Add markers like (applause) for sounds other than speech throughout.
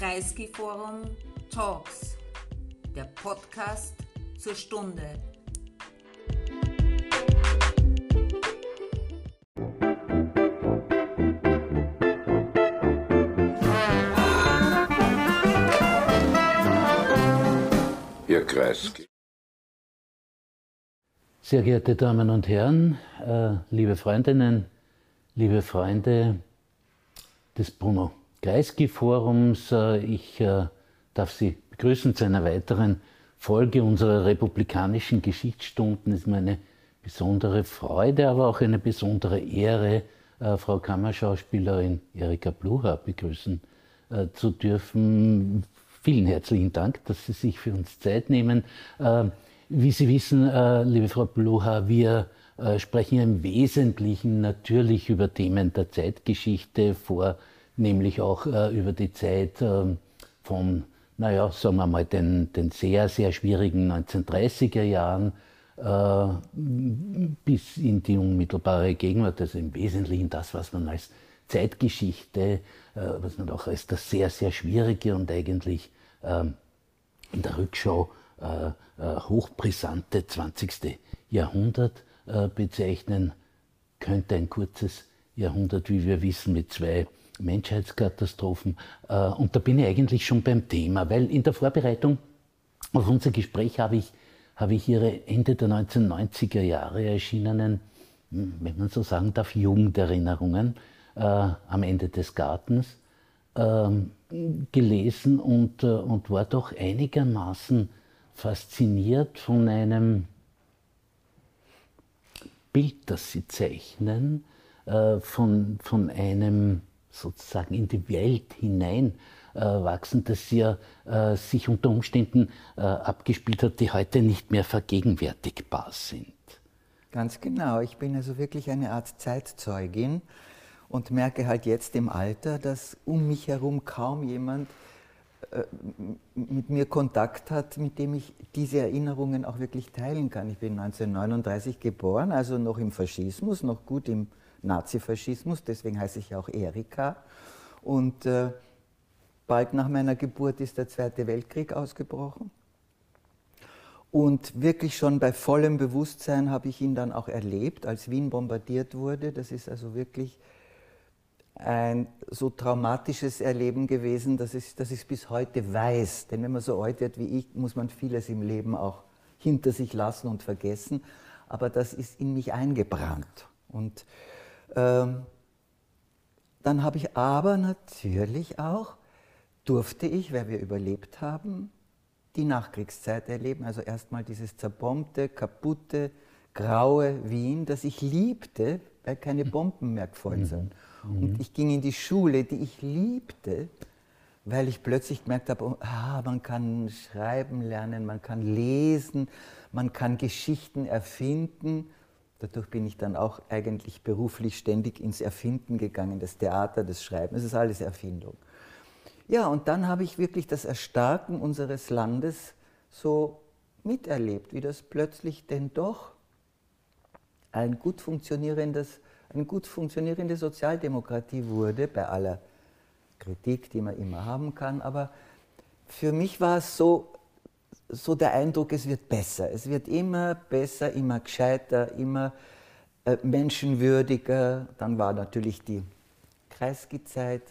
Kreisky Forum Talks, der Podcast zur Stunde. Herr Kreisky. Sehr geehrte Damen und Herren, äh, liebe Freundinnen, liebe Freunde des Bruno Kreisky Forums, äh, ich äh, darf Sie begrüßen zu einer weiteren Folge unserer republikanischen Geschichtsstunden. Es ist mir eine besondere Freude, aber auch eine besondere Ehre, äh, Frau Kammerschauspielerin Erika Blucher begrüßen zu dürfen. Vielen herzlichen Dank, dass Sie sich für uns Zeit nehmen. Äh, wie Sie wissen, liebe Frau Blucher, wir sprechen im Wesentlichen natürlich über Themen der Zeitgeschichte, vornehmlich auch äh, über die Zeit ähm, von, naja, sagen wir mal, den, den sehr, sehr schwierigen 1930er Jahren bis in die unmittelbare Gegenwart, also im Wesentlichen das, was man als Zeitgeschichte, was man auch als das sehr, sehr schwierige und eigentlich ähm, in der Rückschau hochbrisante 20. Jahrhundert äh, bezeichnen könnte. Ein kurzes Jahrhundert, wie wir wissen, mit zwei Menschheitskatastrophen. Äh, und da bin ich eigentlich schon beim Thema, weil in der Vorbereitung auf unser Gespräch habe ich, habe ich Ihre Ende der 1990er Jahre erschienenen, hm, wenn man so sagen darf, Jugenderinnerungen äh, am Ende des Gartens äh, gelesen und, äh, und war doch einigermaßen fasziniert von einem Bild, das Sie zeichnen, äh, von, von einem sozusagen in die Welt hinein äh, wachsen, das ja äh, sich unter Umständen abgespielt hat, die heute nicht mehr vergegenwärtigbar sind. Ganz genau. Ich bin also wirklich eine Art Zeitzeugin und merke halt jetzt im Alter, dass um mich herum kaum jemand äh, mit mir Kontakt hat, mit dem ich diese Erinnerungen auch wirklich teilen kann. Ich bin 1939 geboren, also noch im Faschismus, noch gut im Nazifaschismus, deswegen heiße ich auch Erika. Und äh, bald nach meiner Geburt ist der Zweite Weltkrieg ausgebrochen. Und wirklich schon bei vollem Bewusstsein habe ich ihn dann auch erlebt, als Wien bombardiert wurde. Das ist also wirklich ein so traumatisches Erleben gewesen, dass ich, dass ich es bis heute weiß. Denn wenn man so alt wird wie ich, muss man vieles im Leben auch hinter sich lassen und vergessen. Aber das ist in mich eingebrannt. Und ähm, dann habe ich aber natürlich auch, durfte ich, weil wir überlebt haben, die Nachkriegszeit erleben. Also erstmal dieses zerbombte, kaputte, graue Wien, das ich liebte, weil keine Bomben mehr gefallen sind. Mhm. Und ich ging in die Schule, die ich liebte, weil ich plötzlich gemerkt habe, oh, ah, man kann schreiben lernen, man kann lesen, man kann Geschichten erfinden. Dadurch bin ich dann auch eigentlich beruflich ständig ins Erfinden gegangen, das Theater, das Schreiben, es ist alles Erfindung. Ja, und dann habe ich wirklich das Erstarken unseres Landes so miterlebt, wie das plötzlich denn doch ein gut funktionierendes eine gut funktionierende Sozialdemokratie wurde, bei aller Kritik, die man immer haben kann. Aber für mich war es so, so der Eindruck, es wird besser. Es wird immer besser, immer gescheiter, immer äh, menschenwürdiger. Dann war natürlich die Kreisky-Zeit,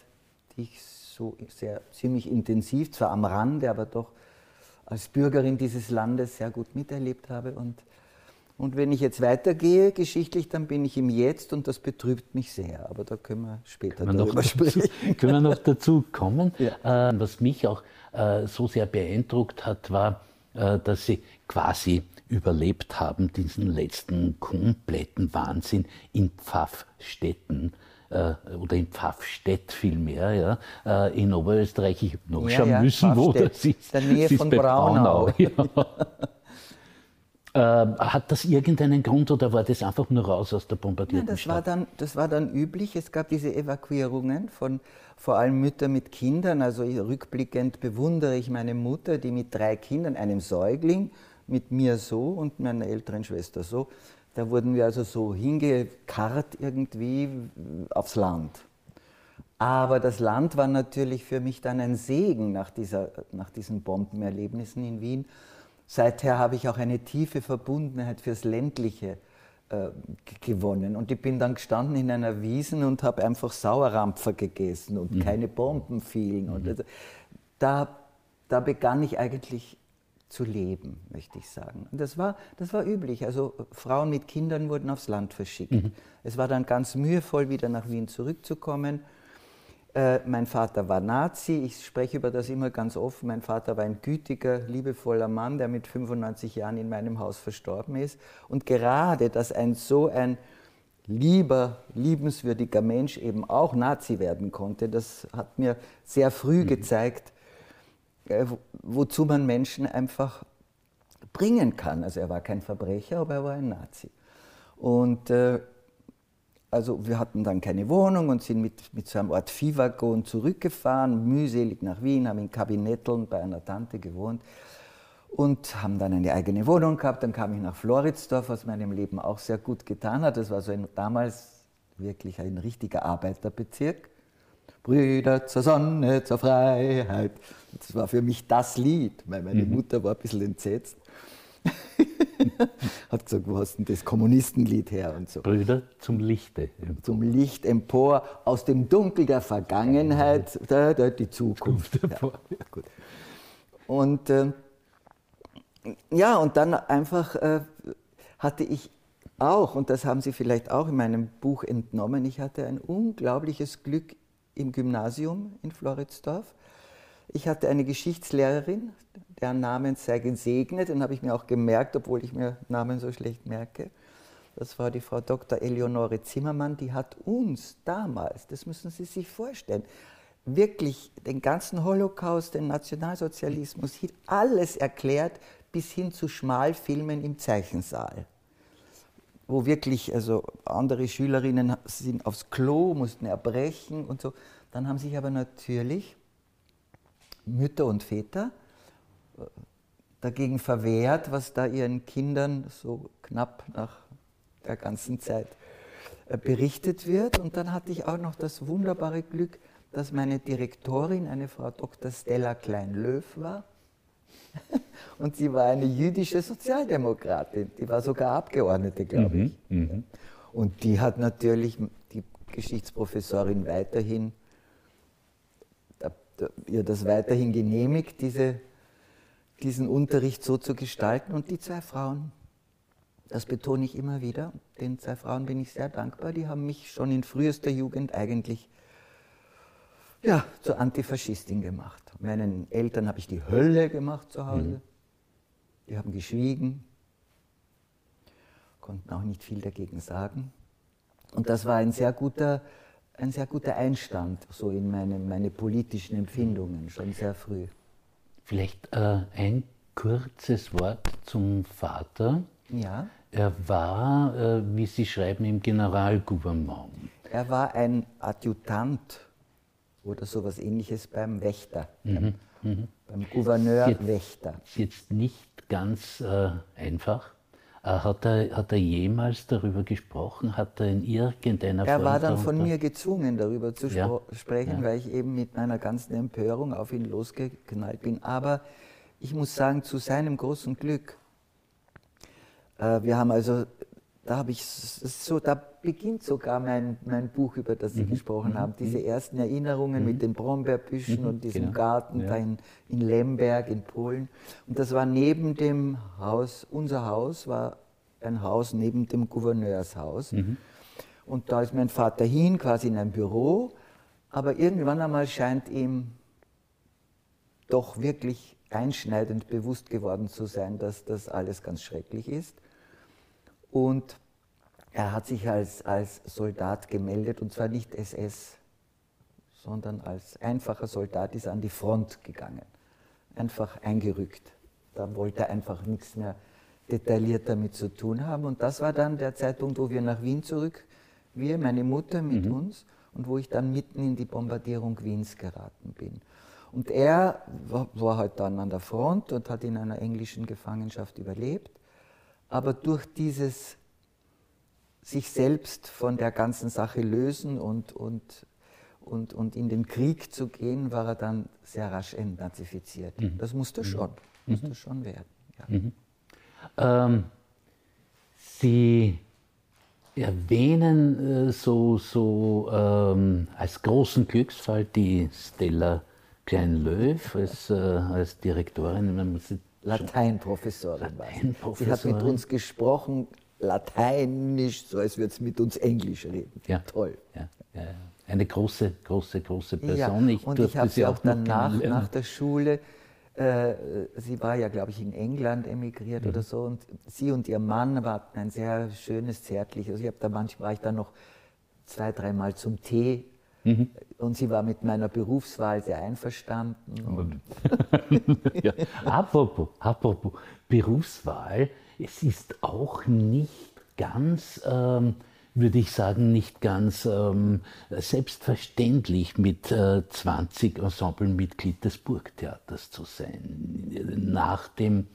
die ich so sehr ziemlich intensiv, zwar am Rande, aber doch als Bürgerin dieses Landes sehr gut miterlebt habe. Und und wenn ich jetzt weitergehe geschichtlich, dann bin ich im Jetzt und das betrübt mich sehr. Aber da können wir später können darüber sprechen. Dazu, können wir noch dazu kommen. Ja. Äh, was mich auch äh, so sehr beeindruckt hat, war, dass Sie quasi überlebt haben, diesen letzten kompletten Wahnsinn in Pfaffstätten äh, oder in Pfaffstädt vielmehr, ja, äh, in Oberösterreich. Ich habe noch ja, ja, müssen, wo das ist. In der Nähe von Braunau. Braunau ja. (laughs) Äh, hat das irgendeinen Grund oder war das einfach nur raus aus der bombardierten Nein, das Stadt? War dann, das war dann üblich. Es gab diese Evakuierungen von vor allem Müttern mit Kindern. Also rückblickend bewundere ich meine Mutter, die mit drei Kindern, einem Säugling, mit mir so und meiner älteren Schwester so, da wurden wir also so hingekarrt irgendwie aufs Land. Aber das Land war natürlich für mich dann ein Segen nach, dieser, nach diesen Bombenerlebnissen in Wien. Seither habe ich auch eine tiefe Verbundenheit fürs Ländliche äh, gewonnen. Und ich bin dann gestanden in einer Wiesen und habe einfach Sauerrampfer gegessen und mhm. keine Bomben fielen. Mhm. Und also, da, da begann ich eigentlich zu leben, möchte ich sagen. Und das war, das war üblich. Also Frauen mit Kindern wurden aufs Land verschickt. Mhm. Es war dann ganz mühevoll, wieder nach Wien zurückzukommen. Äh, mein Vater war Nazi, ich spreche über das immer ganz offen. Mein Vater war ein gütiger, liebevoller Mann, der mit 95 Jahren in meinem Haus verstorben ist. Und gerade, dass ein so ein lieber, liebenswürdiger Mensch eben auch Nazi werden konnte, das hat mir sehr früh mhm. gezeigt, äh, wozu man Menschen einfach bringen kann. Also er war kein Verbrecher, aber er war ein Nazi. Und äh, also wir hatten dann keine Wohnung und sind mit, mit so einem Art Viehwaggon zurückgefahren, mühselig nach Wien, haben in Kabinetteln bei einer Tante gewohnt und haben dann eine eigene Wohnung gehabt. Dann kam ich nach Floridsdorf, was meinem Leben auch sehr gut getan hat. Das war so ein, damals wirklich ein richtiger Arbeiterbezirk. Brüder zur Sonne, zur Freiheit. Das war für mich das Lied, weil meine mhm. Mutter war ein bisschen entsetzt. (laughs) Hat gesagt, wo hast denn das Kommunistenlied her und so. Brüder zum Lichte. Empor. Zum Licht empor, aus dem Dunkel der Vergangenheit, da, da, die Zukunft. Ja, gut. Und äh, ja, und dann einfach äh, hatte ich auch, und das haben Sie vielleicht auch in meinem Buch entnommen, ich hatte ein unglaubliches Glück im Gymnasium in Floridsdorf. Ich hatte eine Geschichtslehrerin, deren Namen sei gesegnet, den habe ich mir auch gemerkt, obwohl ich mir Namen so schlecht merke. Das war die Frau Dr. Eleonore Zimmermann, die hat uns damals, das müssen Sie sich vorstellen, wirklich den ganzen Holocaust, den Nationalsozialismus, alles erklärt, bis hin zu Schmalfilmen im Zeichensaal. Wo wirklich, also andere Schülerinnen sind aufs Klo, mussten erbrechen und so. Dann haben sich aber natürlich Mütter und Väter äh, dagegen verwehrt, was da ihren Kindern so knapp nach der ganzen Zeit äh, berichtet wird. Und dann hatte ich auch noch das wunderbare Glück, dass meine Direktorin eine Frau Dr. Stella Klein-Löw war. (laughs) Und sie war eine jüdische Sozialdemokratin, die war sogar Abgeordnete, glaube mhm, ich. Mhm, Und die hat natürlich die Geschichtsprofessorin weiterhin ihr das weiterhin genehmigt, diese, diesen Unterricht so zu gestalten. Und die zwei Frauen, das betone ich immer wieder, den zwei Frauen bin ich sehr dankbar, die haben mich schon in frühester Jugend eigentlich ja, zur Antifaschistin gemacht. Meinen Eltern habe ich die Hölle gemacht zu Hause. Mhm. Die haben geschwiegen, konnten auch nicht viel dagegen sagen. Und das war ein sehr guter ein sehr guter Einstand so in meine, meine politischen Empfindungen, schon sehr früh. Vielleicht äh, ein kurzes Wort zum Vater. Ja. Er war, äh, wie Sie schreiben, im Generalgouvernement. Er war ein Adjutant oder sowas ähnliches beim Wächter, mhm. beim, mhm. beim Gouverneur jetzt. Jetzt nicht ganz äh, einfach. Äh, hat er, hat er jemals darüber gesprochen? Hat er in irgendeiner Form. Er war dann von mir gezwungen, darüber zu ja, sprechen, ja. weil ich eben mit meiner ganzen Empörung auf ihn losgeknallt bin. Aber ich muss sagen, zu seinem großen Glück. Äh, wir haben also, da habe ich so, da beginnt sogar mein, mein Buch, über das Sie mhm. gesprochen mhm. haben. Diese mhm. ersten Erinnerungen mhm. mit den Brombeerbüschen mhm. und diesem genau. Garten ja. da in, in Lemberg in Polen. Und das war neben dem Haus, unser Haus war ein Haus neben dem Gouverneurshaus. Mhm. Und da ist mein Vater hin, quasi in ein Büro. Aber irgendwann einmal scheint ihm doch wirklich einschneidend bewusst geworden zu sein, dass das alles ganz schrecklich ist. Und er hat sich als, als Soldat gemeldet und zwar nicht SS, sondern als einfacher Soldat ist er an die Front gegangen. Einfach eingerückt. Da wollte er einfach nichts mehr detailliert damit zu tun haben. Und das war dann der Zeitpunkt, wo wir nach Wien zurück, wir, meine Mutter mit mhm. uns, und wo ich dann mitten in die Bombardierung Wiens geraten bin. Und er war, war halt dann an der Front und hat in einer englischen Gefangenschaft überlebt. Aber durch dieses sich selbst von der ganzen Sache lösen und, und, und, und in den Krieg zu gehen, war er dann sehr rasch entnazifiziert. Das musste schon, musste schon werden. Ja. Ähm, Sie erwähnen äh, so, so ähm, als großen Glücksfall die Stella Klein-Löw als, äh, als Direktorin. sie- Lateinprofessorin war sie. Sie hat mit uns gesprochen, lateinisch, so als würde sie mit uns Englisch reden. Ja. Toll. Ja, ja, ja. Eine große, große, große Ja, Person. Ich und ich habe sie auch danach, nach der Schule, äh, sie war ja, glaube ich, in England emigriert Mhm. oder so, und sie und ihr Mann hatten ein sehr schönes, zärtliches, ich habe da manchmal, war ich dann noch zwei, dreimal zum Tee, Mhm. und sie war mit meiner Berufswahl sehr einverstanden. Und (laughs) ja. Apropos, apropos Berufswahl, es ist auch nicht ganz, ähm, würde ich sagen, nicht ganz ähm, selbstverständlich mit äh, 20 Ensemblemitglied des Burgtheaters zu sein. Nach dem,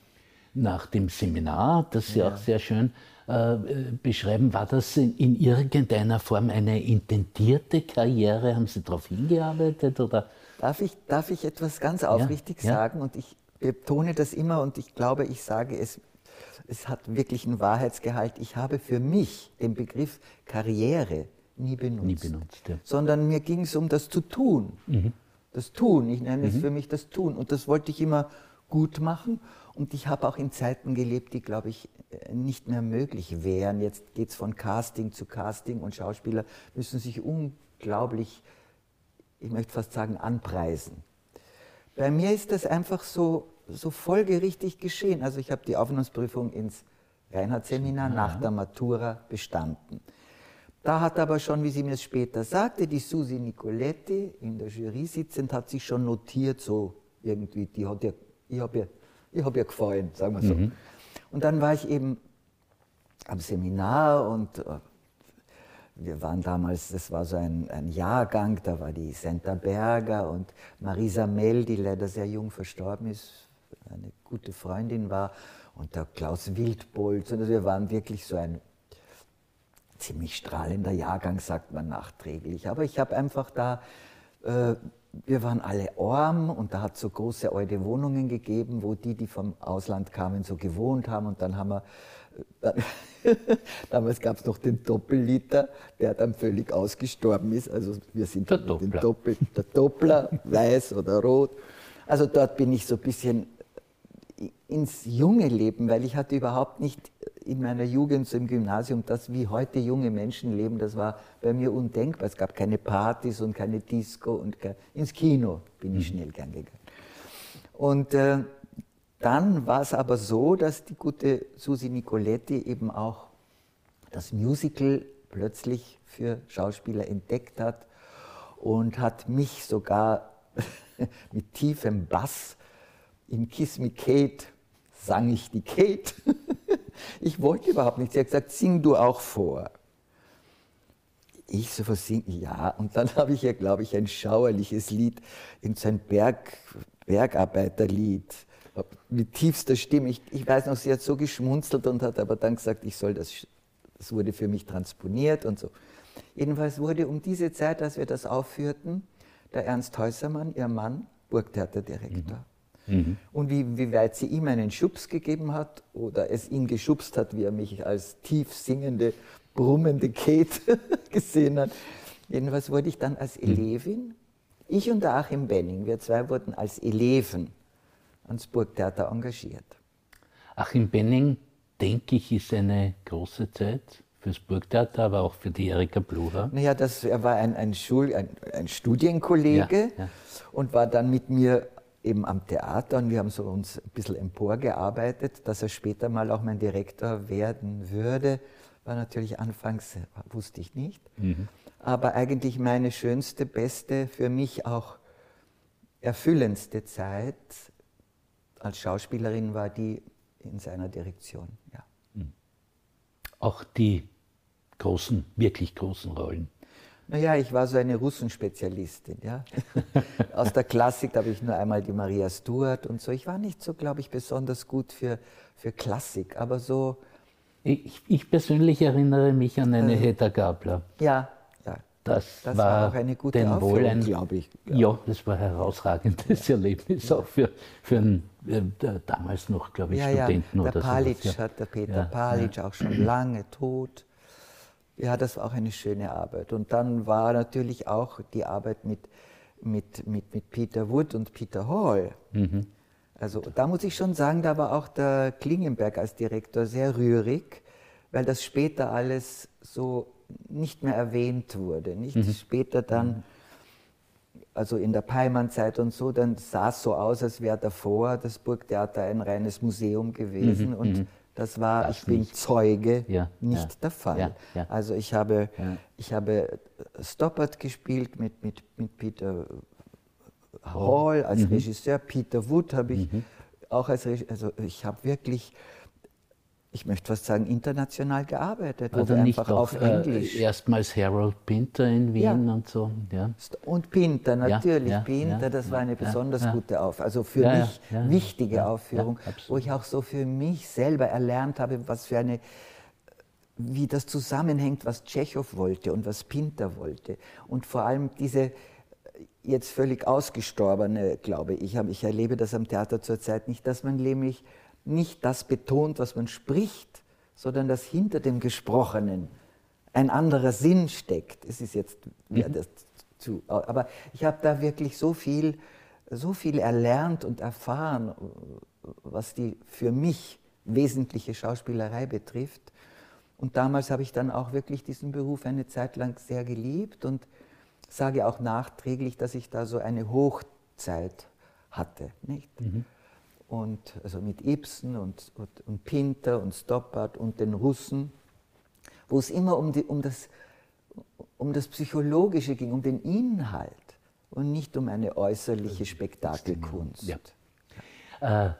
nach dem Seminar, das Sie auch sehr schön äh, beschreiben, war das in, in irgendeiner Form eine intendierte Karriere? Haben Sie darauf hingearbeitet oder? Darf ich, darf ich etwas ganz aufrichtig ja. sagen? Und ich betone das immer und ich glaube, ich sage es, es hat wirklich einen Wahrheitsgehalt. Ich habe für mich den Begriff Karriere nie benutzt. Nie benutzt, ja. Sondern mir ging es um das zu tun. Das Tun, ich nenne es für mich das Tun. Und das wollte ich immer gut machen. Und ich habe auch in Zeiten gelebt, die, glaube ich, nicht mehr möglich wären. Jetzt geht es von Casting zu Casting und Schauspieler müssen sich unglaublich ich möchte fast sagen, anpreisen. Bei mir ist das einfach so, so folgerichtig geschehen. Also ich habe die Aufnahmsprüfung ins Reinhardt-Seminar nach der Matura bestanden. Da hat aber schon, wie sie mir es später sagte, die Susi Nicoletti in der Jury sitzend, hat sich schon notiert, so irgendwie, die hat ihr, ich habe ich hab ihr gefallen, sagen wir so. Und dann war ich eben am Seminar und äh, wir waren damals, das war so ein, ein Jahrgang, da war die Senta Berger und Marisa Mell, die leider sehr jung verstorben ist, eine gute Freundin war, und der Klaus Wildbolz. Und also wir waren wirklich so ein ziemlich strahlender Jahrgang, sagt man nachträglich. Aber ich habe einfach da, äh, wir waren alle arm und da hat es so große alte Wohnungen gegeben, wo die, die vom Ausland kamen, so gewohnt haben. Und dann haben wir, äh, (laughs) damals gab es noch den Doppelliter, der dann völlig ausgestorben ist. Also wir sind Der Doppler. Doppel, der Doppler, (laughs) weiß oder rot. Also dort bin ich so ein bisschen ins junge Leben, weil ich hatte überhaupt nicht in meiner Jugend so im Gymnasium das, wie heute junge Menschen leben, das war bei mir undenkbar. Es gab keine Partys und keine Disco und kein, ins Kino bin ich schnell gern gegangen. Und äh, dann war es aber so, dass die gute Susi Nicoletti eben auch das Musical plötzlich für Schauspieler entdeckt hat und hat mich sogar (laughs) mit tiefem Bass in Kiss Me Kate sang ich die Kate. (laughs) Ich wollte überhaupt nicht. Sie hat gesagt, sing du auch vor. Ich so was singen, ja. Und dann (laughs) habe ich ja, glaube ich, ein schauerliches Lied, in so Berg, Bergarbeiterlied mit tiefster Stimme. Ich, ich weiß noch, sie hat so geschmunzelt und hat aber dann gesagt, ich soll das, das wurde für mich transponiert und so. Jedenfalls wurde um diese Zeit, als wir das aufführten, der Ernst Häusermann, ihr Mann, Burgtheaterdirektor. Und wie, wie weit sie ihm einen Schubs gegeben hat oder es ihn geschubst hat, wie er mich als tief singende, brummende Kate (laughs) gesehen hat. Jedenfalls wurde ich dann als Elevin, ich und der Achim Benning, wir zwei wurden als Eleven ans Burgtheater engagiert. Achim Benning, denke ich, ist eine große Zeit fürs Burgtheater, aber auch für die Erika Blucher. Naja, das, er war ein, ein, Schul-, ein, ein Studienkollege Ja, ja. und war dann mit mir eben am Theater und wir haben so uns ein bisschen emporgearbeitet, dass er später mal auch mein Direktor werden würde. War natürlich anfangs, wusste ich nicht. Aber eigentlich meine schönste, beste, für mich auch erfüllendste Zeit als Schauspielerin war die in seiner Direktion. Ja. Auch die großen, wirklich großen Rollen. Naja, ich war so eine Russenspezialistin. Ja? (laughs) Aus der Klassik habe ich nur einmal die Maria Stuart und so. Ich war nicht so, glaube ich, besonders gut für, für Klassik, aber so, Ich, ich persönlich erinnere mich an eine Hedda Gabler. ja, ja. das, Das war, war auch eine gute denn wohl Aufführung, ein, glaube ich. Ja. das war ein herausragendes Erlebnis, auch für, für einen äh, damals noch, glaube ich, Ja, ja, Studenten der oder Palic sowas. Ja. hat, der Peter Ja, Palic, auch schon lange tot. Ja, das war auch eine schöne Arbeit. Und dann war natürlich auch die Arbeit mit, mit, mit, mit Peter Wood und Peter Hall. Mhm. Also da muss ich schon sagen, da war auch der Klingenberg als Direktor sehr rührig, weil das später alles so nicht mehr erwähnt wurde. Nicht Mhm. später dann, also in der Peimann-Zeit und so, dann sah es so aus, als wäre davor das Burgtheater ein reines Museum gewesen und das war, Mhm, Das ich bin nicht. Zeuge, Ja, nicht ja. der Fall. Ja. Also ich habe, ich habe Stoppard gespielt mit, mit, mit Peter Hall als Mhm. Regisseur, Peter Wood habe ich auch als Regisseur, also ich habe wirklich, ich möchte fast sagen, international gearbeitet, wir da nicht einfach auf Englisch äh, erstmals Harold Pinter in Wien Ja. und so? Ja. und Pinter, natürlich, ja, Pinter, das war eine besonders gute Aufführung, also für mich wichtige Aufführung, wo ich auch so für mich selber erlernt habe, was für eine wie das zusammenhängt, was Tschechow wollte und was Pinter wollte. Und vor allem diese äh, jetzt völlig ausgestorbene, glaube ich, ich erlebe das am Theater zurzeit nicht, dass man nämlich nicht das betont, was man spricht, sondern dass hinter dem Gesprochenen ein anderer Sinn steckt. Es ist jetzt ja, das zu, aber ich habe da wirklich so viel, so viel erlernt und erfahren, was die für mich wesentliche Schauspielerei betrifft. Und damals habe ich dann auch wirklich diesen Beruf eine Zeit lang sehr geliebt und sage auch nachträglich, dass ich da so eine Hochzeit hatte. Nicht? Und also mit Ibsen und, und, und Pinter und Stoppard und den Russen, wo es immer um, die, um, das, um das Psychologische ging, um den Inhalt und nicht um eine äußerliche Spektakelkunst. Ja. Äh,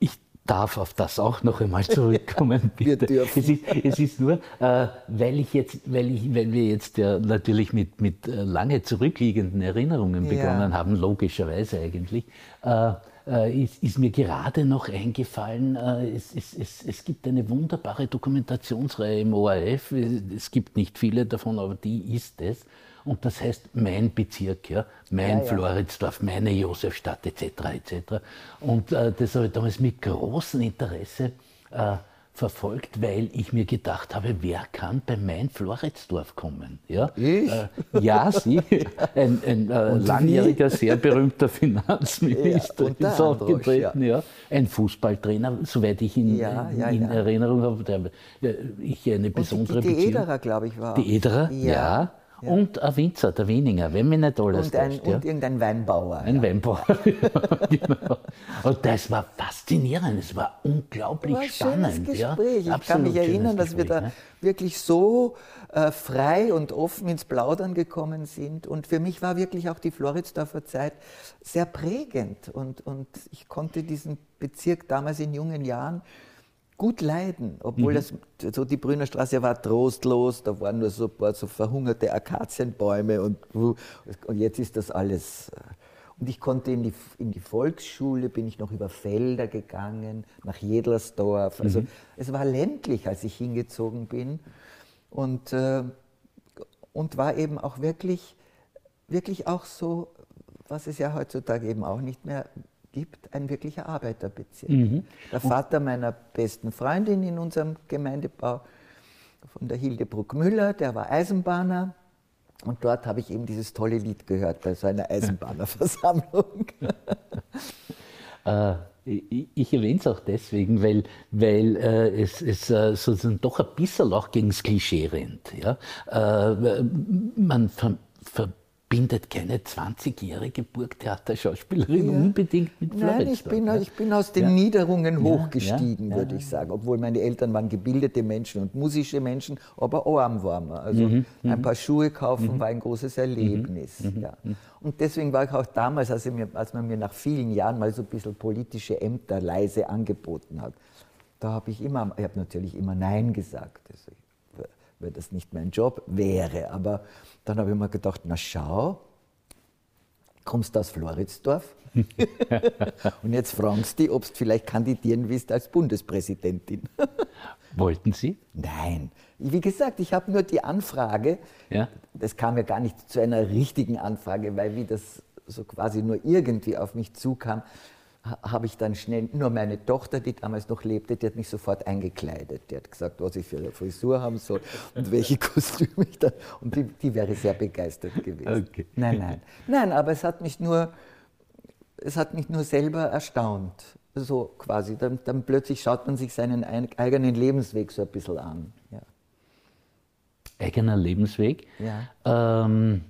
ich darf auf das auch noch einmal zurückkommen. (laughs) Wir bitte. dürfen. Es ist, es ist nur, äh, weil ich jetzt, weil ich, weil wir jetzt ja natürlich mit, mit äh, lange zurückliegenden Erinnerungen Ja. begonnen haben, logischerweise eigentlich, äh, äh, ist, ist mir gerade noch eingefallen, äh, es, es, es, es gibt eine wunderbare Dokumentationsreihe im ORF, es gibt nicht viele davon, aber die ist es. Und das heißt mein Bezirk, ja, mein Ja, ja. Floridsdorf, meine Josefstadt etc. etc. Und äh, das habe ich damals mit großem Interesse äh, verfolgt, weil ich mir gedacht habe, wer kann bei mein Floridsdorf kommen? Ja, Ich? Äh, ja Sie, (laughs) ein, ein äh, langjähriger, sehr berühmter Finanzminister Ja, und ist aufgetreten, ja. ein Fußballtrainer, soweit ich ihn Ja, in, ja, in ja. Erinnerung habe, der, äh, ich eine Und besondere die, die Beziehung. Ederer, glaube ich, war. Die Ederer, ja. Ja. Und ein Winzer, der Wieninger, wenn mich nicht alles Und, ein, täuscht, ja. und irgendein Weinbauer. Ein ja. Weinbauer. (laughs) genau. Und das war faszinierend, es war unglaublich war ein spannend. ja. Gespräch. Ich kann Absolut mich erinnern, dass wir da Gespräch, wirklich so äh, frei und offen ins Plaudern gekommen sind. Und für mich war wirklich auch die Floridsdorfer Zeit sehr prägend. Und, und ich konnte diesen Bezirk damals in jungen Jahren gut leiden, obwohl Mhm. das, so die Brünnerstraße war trostlos, da waren nur so ein paar so verhungerte Akazienbäume und, und jetzt ist das alles. äh, Und ich konnte in die, in die Volksschule, bin ich noch über Felder gegangen, nach Jedlersdorf. Also Mhm. es war ländlich, als ich hingezogen bin und, äh, und war eben auch wirklich, wirklich auch so, was es ja heutzutage eben auch nicht mehr gibt, ein wirklicher Arbeiterbezirk. Der Vater meiner besten Freundin in unserem Gemeindebau, von der Hildebruck Müller, der war Eisenbahner. Und dort habe ich eben dieses tolle Lied gehört bei so einer Eisenbahnerversammlung. (laughs) Äh, ich, ich erwähne es auch deswegen, weil, weil äh, es, es äh, sozusagen doch ein bisschen auch gegen das Klischee rennt. Ja? Äh, man ver, verbindet keine 20-jährige Burgtheaterschauspielerin unbedingt mit Nein, ich bin, ja. ich bin aus den Ja. Niederungen Ja, hochgestiegen, ja, würde ich sagen. Obwohl meine Eltern waren gebildete Menschen und musische Menschen, aber arm waren wir. Also Mhm, ein paar Schuhe kaufen war ein großes Erlebnis. Mhm, Ja. Und deswegen war ich auch damals, als, mir, als man mir nach vielen Jahren mal so ein bisschen politische Ämter leise angeboten hat, da habe ich immer, ich habe natürlich immer Nein gesagt. Also ich, weil das nicht mein Job wäre. Aber dann habe ich mir gedacht, na schau, kommst du aus Floridsdorf? (laughs) Und jetzt fragst du dich, ob du vielleicht kandidieren willst als Bundespräsidentin. (laughs) Wollten Sie? Nein. Wie gesagt, ich habe nur die Anfrage. Ja. Das kam ja gar nicht zu einer richtigen Anfrage, weil wie das so quasi nur irgendwie auf mich zukam, habe ich dann schnell, nur meine Tochter, die damals noch lebte, die hat mich sofort eingekleidet. Die hat gesagt, was ich für eine Frisur haben soll und welche (laughs) Kostüme ich dann. Und die, die wäre sehr begeistert gewesen. Okay. Nein, nein. Nein, aber es hat mich nur, es hat mich nur selber erstaunt. So quasi. Dann, dann plötzlich schaut man sich seinen ein- eigenen Lebensweg so ein bisschen an. Ja. Eigener Lebensweg. Ja. Ähm,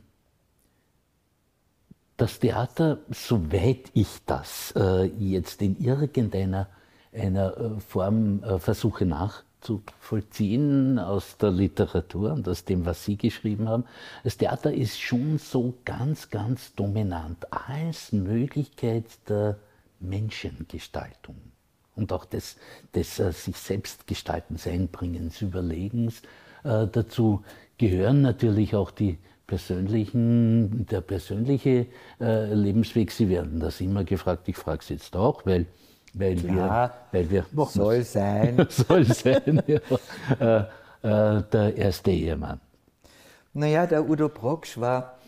das Theater, soweit ich das äh, jetzt in irgendeiner einer äh, Form äh, versuche nachzuvollziehen aus der Literatur und aus dem, was Sie geschrieben haben, das Theater ist schon so ganz, ganz dominant als Möglichkeit der Menschengestaltung und auch des, des äh, sich selbst Gestaltens, Einbringens, Überlegens. Äh, dazu gehören natürlich auch die persönlichen, der persönliche äh, Lebensweg. Sie werden das immer gefragt, ich frage es jetzt auch, weil, weil, wir, Klar. weil wir machen Soll wir's. sein. (laughs) soll sein, ja. äh, äh, der erste Ehemann. Naja, der Udo Brocksch war,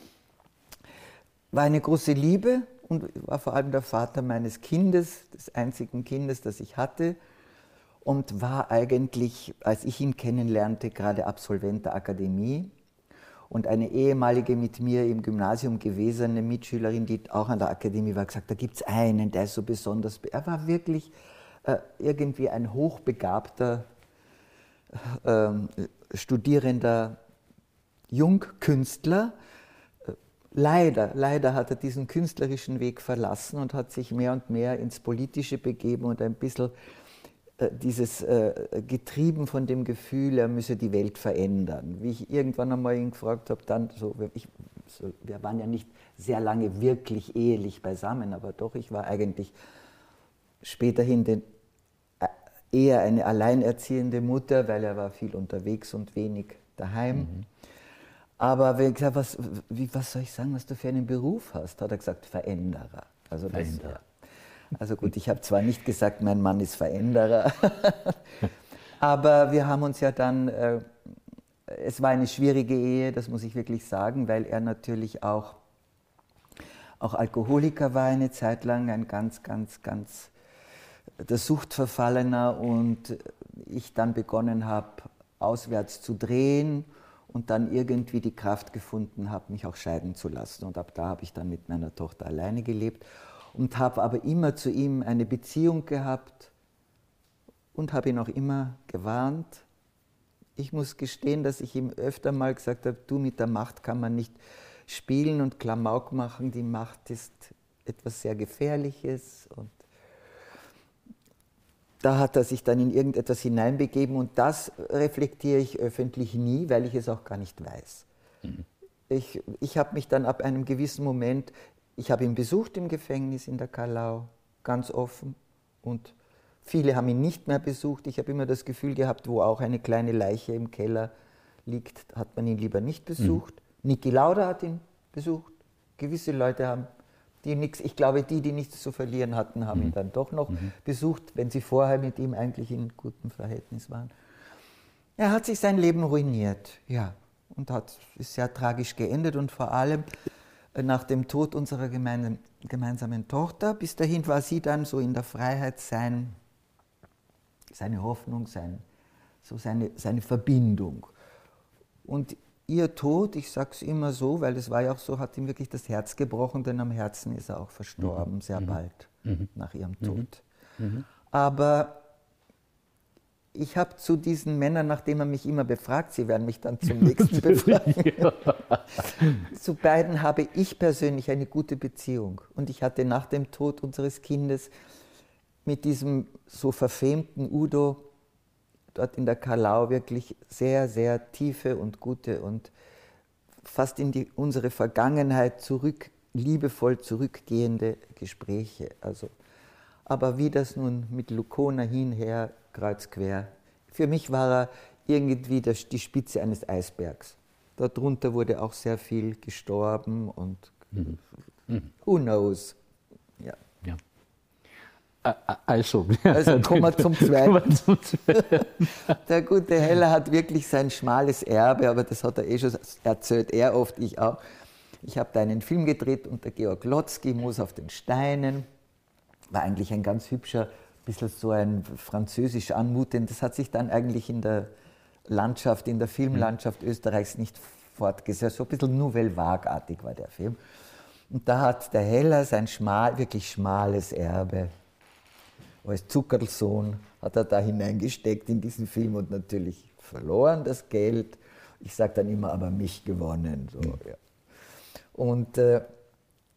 war eine große Liebe und war vor allem der Vater meines Kindes, des einzigen Kindes, das ich hatte. Und war eigentlich, als ich ihn kennenlernte, gerade Absolvent der Akademie. Und eine ehemalige mit mir im Gymnasium gewesene Mitschülerin, die auch an der Akademie war, gesagt, da gibt es einen, der ist so besonders. be-" Er war wirklich äh, irgendwie ein hochbegabter ähm, studierender Jungkünstler. Äh, Leider, leider hat er diesen künstlerischen Weg verlassen und hat sich mehr und mehr ins Politische begeben und ein bisschen äh, dieses äh, getrieben von dem Gefühl, er müsse die Welt verändern. Wie ich irgendwann einmal ihn gefragt habe, dann so, ich, so, wir waren ja nicht sehr lange wirklich ehelich beisammen, aber doch, ich war eigentlich späterhin den, äh, eher eine alleinerziehende Mutter, weil er war viel unterwegs und wenig daheim. Aber wenn ich gesagt, was, wie, was soll ich sagen, was du für einen Beruf hast, hat er gesagt, Veränderer. Also, das, Veränderer. ja. Also gut, ich habe zwar nicht gesagt, mein Mann ist Veränderer, (laughs) aber wir haben uns ja dann, äh, es war eine schwierige Ehe, das muss ich wirklich sagen, weil er natürlich auch, auch Alkoholiker war eine Zeit lang, ein ganz, ganz, ganz der Suchtverfallener und ich dann begonnen habe, auswärts zu drehen und dann irgendwie die Kraft gefunden habe, mich auch scheiden zu lassen. Und ab da habe ich dann mit meiner Tochter alleine gelebt und habe aber immer zu ihm eine Beziehung gehabt und habe ihn auch immer gewarnt. Ich muss gestehen, dass ich ihm öfter mal gesagt habe, du mit der Macht kann man nicht spielen und Klamauk machen. Die Macht ist etwas sehr Gefährliches und da hat er sich dann in irgendetwas hineinbegeben und das reflektiere ich öffentlich nie, weil ich es auch gar nicht weiß. Ich, ich habe mich dann ab einem gewissen Moment, ich habe ihn besucht im Gefängnis in der Kalau, ganz offen und viele haben ihn nicht mehr besucht. Ich habe immer das Gefühl gehabt, wo auch eine kleine Leiche im Keller liegt, hat man ihn lieber nicht besucht. Niki Lauda hat ihn besucht. Gewisse Leute haben die nichts, ich glaube, die, die nichts zu verlieren hatten, haben ihn dann doch noch besucht, wenn sie vorher mit ihm eigentlich in gutem Verhältnis waren. Er hat sich sein Leben ruiniert, ja, und hat, ist sehr tragisch geendet und vor allem nach dem Tod unserer gemeinsamen Tochter. Bis dahin war sie dann so in der Freiheit sein, seine Hoffnung, sein, so seine, seine Verbindung. Und ihr Tod, ich sage es immer so, weil es war ja auch so, hat ihm wirklich das Herz gebrochen, denn am Herzen ist er auch verstorben, sehr bald nach ihrem Tod. Aber ich habe zu diesen Männern, nachdem er mich immer befragt, sie werden mich dann zum (laughs) nächsten befragen, (laughs) zu beiden habe ich persönlich eine gute Beziehung. Und ich hatte nach dem Tod unseres Kindes mit diesem so verfemten Udo dort in der Kalau wirklich sehr, sehr tiefe und gute und fast in die, unsere Vergangenheit zurück, liebevoll zurückgehende Gespräche. Also, aber wie das nun mit Lukona hinher, kreuz quer, für mich war er irgendwie das, die Spitze eines Eisbergs. Darunter wurde auch sehr viel gestorben und who knows. Ja. Ja. Also, also (laughs) kommen wir zum Zweiten. (laughs) Der gute Heller hat wirklich sein schmales Erbe, aber das hat er eh schon erzählt, er oft, ich auch. Ich habe da einen Film gedreht unter Georg Lotzki, Moos auf den Steinen. War eigentlich ein ganz hübscher, bisschen so ein französisch anmutend. Das hat sich dann eigentlich in der Landschaft, in der Filmlandschaft Österreichs nicht fortgesetzt. So ein bisschen Nouvelle Vague-artig war der Film. Und da hat der Heller sein schmal, wirklich schmales Erbe als Zuckerlsohn hat er da hineingesteckt in diesen Film und natürlich verloren das Geld. Ich sage dann immer, aber mich gewonnen. So, ja. Und äh,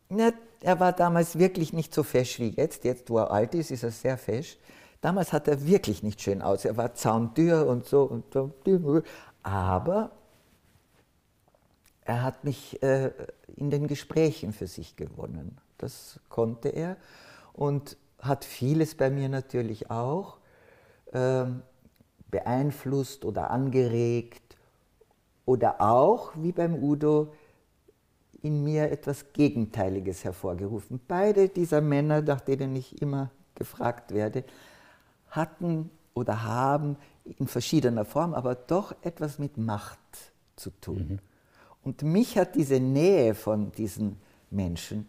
ja, er war damals wirklich nicht so fesch wie jetzt. Jetzt, wo er alt ist, ist er sehr fesch. Damals hat er wirklich nicht schön aus. Er war zaundür und so. Und, aber er hat mich äh, in den Gesprächen für sich gewonnen. Das konnte er und hat vieles bei mir natürlich auch äh, beeinflusst oder angeregt oder auch, wie beim Udo, in mir etwas Gegenteiliges hervorgerufen. Beide dieser Männer, nach denen ich immer gefragt werde, hatten oder haben in verschiedener Form, aber doch etwas mit Macht zu tun. Mhm. Und mich hat diese Nähe von diesen Menschen,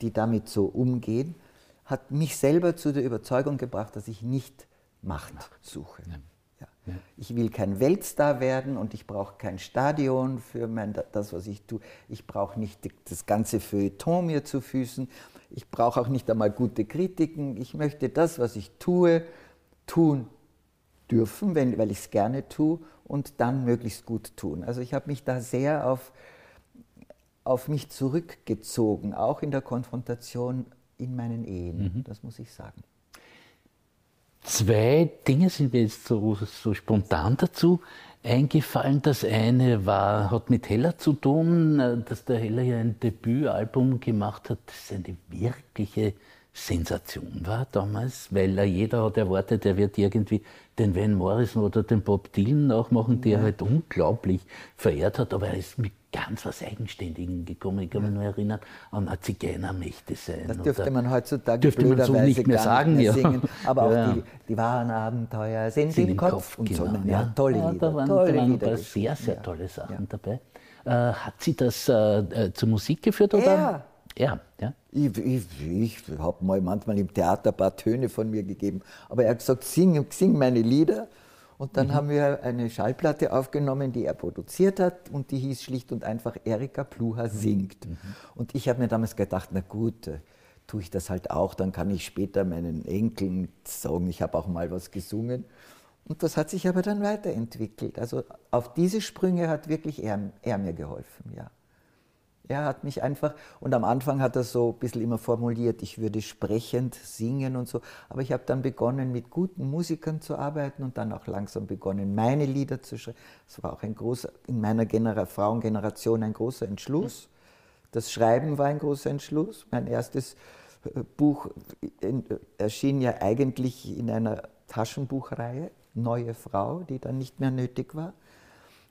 die damit so umgehen, hat mich selber zu der Überzeugung gebracht, dass ich nicht Macht suche. Ja. Ja. Ich will kein Weltstar werden und ich brauche kein Stadion für mein, das, was ich tue. Ich brauche nicht das ganze Feuilleton mir zu Füßen. Ich brauche auch nicht einmal gute Kritiken. Ich möchte das, was ich tue, tun dürfen, wenn, weil ich es gerne tue und dann möglichst gut tun. Also ich habe mich da sehr auf, auf mich zurückgezogen, auch in der Konfrontation in meinen Ehen, mhm. das muss ich sagen. Zwei Dinge sind mir jetzt so, so spontan dazu eingefallen. Das eine war, hat mit Heller zu tun, äh, dass der Heller ja ein Debütalbum gemacht hat, das eine wirkliche Sensation war damals, weil jeder hat erwartet, er wird irgendwie den Van Morrison oder den Bob Dylan nachmachen, die er halt unglaublich verehrt hat, aber er ist mit ganz was Eigenständigem gekommen. Ich kann mich nur erinnern an eine Zigeunermächte sein. Das dürfte man heutzutage dürfte man so nicht mehr sagen, mehr singen. Aber ja. auch die, die, wahren Abenteuer sind, sind im Kopf, Kopf und genau, so. Ja, ja, tolle Lieder. Da waren, tolle da waren Lieder sehr, sehr tolle Sachen dabei. Äh, hat sie das äh, äh, zur Musik geführt? Oder? Ja. Ja, ja. Ich, ich, ich habe mal manchmal im Theater ein paar Töne von mir gegeben, aber er hat gesagt, sing, sing meine Lieder. Und dann mhm. haben wir eine Schallplatte aufgenommen, die er produziert hat und die hieß schlicht und einfach Erika Pluha singt. Mhm. Und ich habe mir damals gedacht, na gut, äh, tue ich das halt auch, dann kann ich später meinen Enkeln sagen, ich habe auch mal was gesungen. Und das hat sich aber dann weiterentwickelt. Also auf diese Sprünge hat wirklich er, er mir geholfen, ja. Er hat mich einfach, und am Anfang hat er so ein bisschen immer formuliert, ich würde sprechend singen und so, aber ich habe dann begonnen, mit guten Musikern zu arbeiten und dann auch langsam begonnen, meine Lieder zu schreiben. Das war auch ein großer, in meiner Genera Frauengeneration ein großer Entschluss. Das Schreiben war ein großer Entschluss. Mein erstes äh, Buch erschien ja eigentlich in einer Taschenbuchreihe, Neue Frau, die dann nicht mehr nötig war.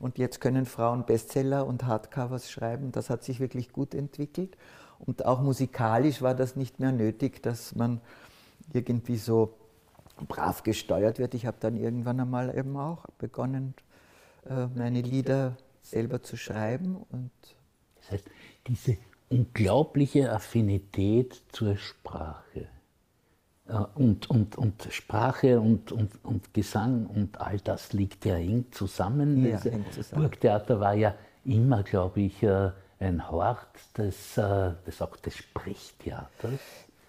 Und jetzt können Frauen Bestseller und Hardcovers schreiben. Das hat sich wirklich gut entwickelt. Und auch musikalisch war das nicht mehr nötig, dass man irgendwie so brav gesteuert wird. Ich habe dann irgendwann einmal eben auch begonnen, äh, meine Lieder selber zu schreiben. Und das heißt, diese unglaubliche Affinität zur Sprache, und, und, und Sprache und, und, und Gesang und all das liegt ja eng zusammen. Ja, eng zusammen. Burgtheater war ja immer, glaube ich, äh, ein Hort des, äh, des, auch des Sprechtheaters.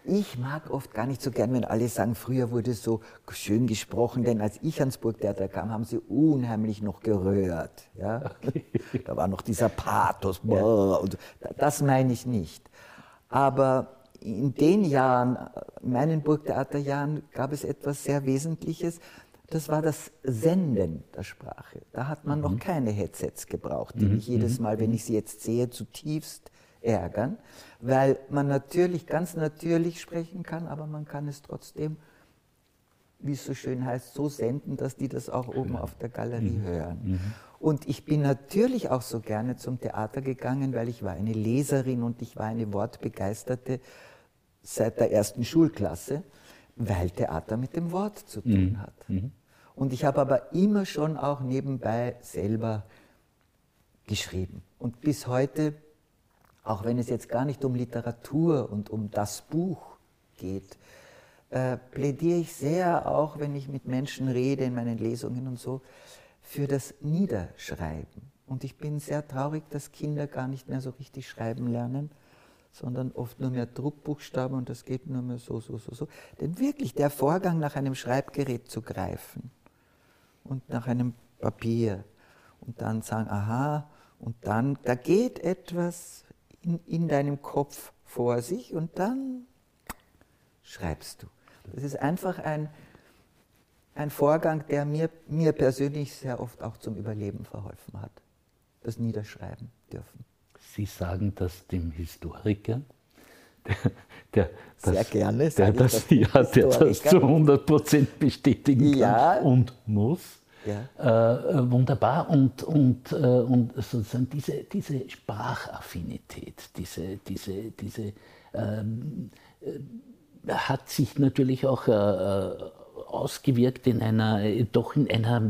Ich mag oft gar nicht so gern, wenn alle sagen, früher wurde so schön gesprochen, denn als ich ans Burgtheater kam, haben sie unheimlich noch gerührt. Ja? Okay. Da war noch dieser Pathos. Ja. Und das meine ich nicht. Aber in den Jahren, meinen Burgtheaterjahren, gab es etwas sehr Wesentliches. Das war das Senden der Sprache. Da hat man mhm. noch keine Headsets gebraucht, die mhm. mich jedes mhm. Mal, wenn ich sie jetzt sehe, zutiefst ärgern, weil man natürlich, ganz natürlich sprechen kann, aber man kann es trotzdem, wie es so schön heißt, so senden, dass die das auch oben auf der Galerie mhm. hören. Mhm. Und ich bin natürlich auch so gerne zum Theater gegangen, weil ich war eine Leserin und ich war eine Wortbegeisterte seit der ersten Schulklasse. weil Theater mit dem Wort zu tun hat. Und ich habe aber immer schon auch nebenbei selber geschrieben. Und bis heute, auch wenn es jetzt gar nicht um Literatur und um das Buch geht, äh, plädiere ich sehr, auch wenn ich mit Menschen rede in meinen Lesungen und so, für das Niederschreiben. Und ich bin sehr traurig, dass Kinder gar nicht mehr so richtig schreiben lernen, sondern oft nur mehr Druckbuchstaben und das geht nur mehr so, so, so, so. Denn wirklich der Vorgang, nach einem Schreibgerät zu greifen und nach einem Papier und dann sagen, aha, und dann, da geht etwas in, in deinem Kopf vor sich und dann schreibst du. Das ist einfach ein, ein Vorgang, der mir, mir persönlich sehr oft auch zum Überleben verholfen hat. Das Niederschreiben dürfen. Sie sagen das dem Historiker, der, der Sehr das, gerne der das, ja, der das zu 100 Prozent bestätigen kann Ja. und muss. Ja. Äh, wunderbar und, und, äh, und sozusagen diese, diese Sprachaffinität, diese, diese, diese ähm, äh, hat sich natürlich auch äh, äh, ausgewirkt in einer, äh, doch in einer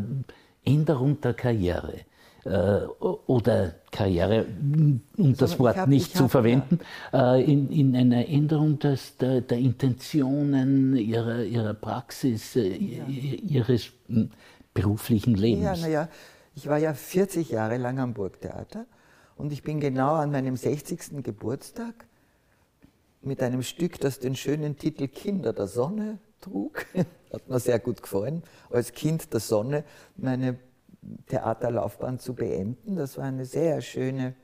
Änderung der Karriere. Äh, oder Karriere, um das ich Wort hab- nicht ich zu hab, verwenden, äh, in, in einer Änderung des, der, der Intentionen ihrer, ihrer Praxis, äh, ihres hm, beruflichen Lebens. Ja, naja, ich war ja 40 Jahre lang am Burgtheater und ich bin genau an meinem 60. Geburtstag mit einem Stück, das den schönen Titel Kinder der Sonne trug, (laughs) hat mir sehr gut gefallen, als Kind der Sonne meine Theaterlaufbahn zu beenden. Das war eine sehr schöne,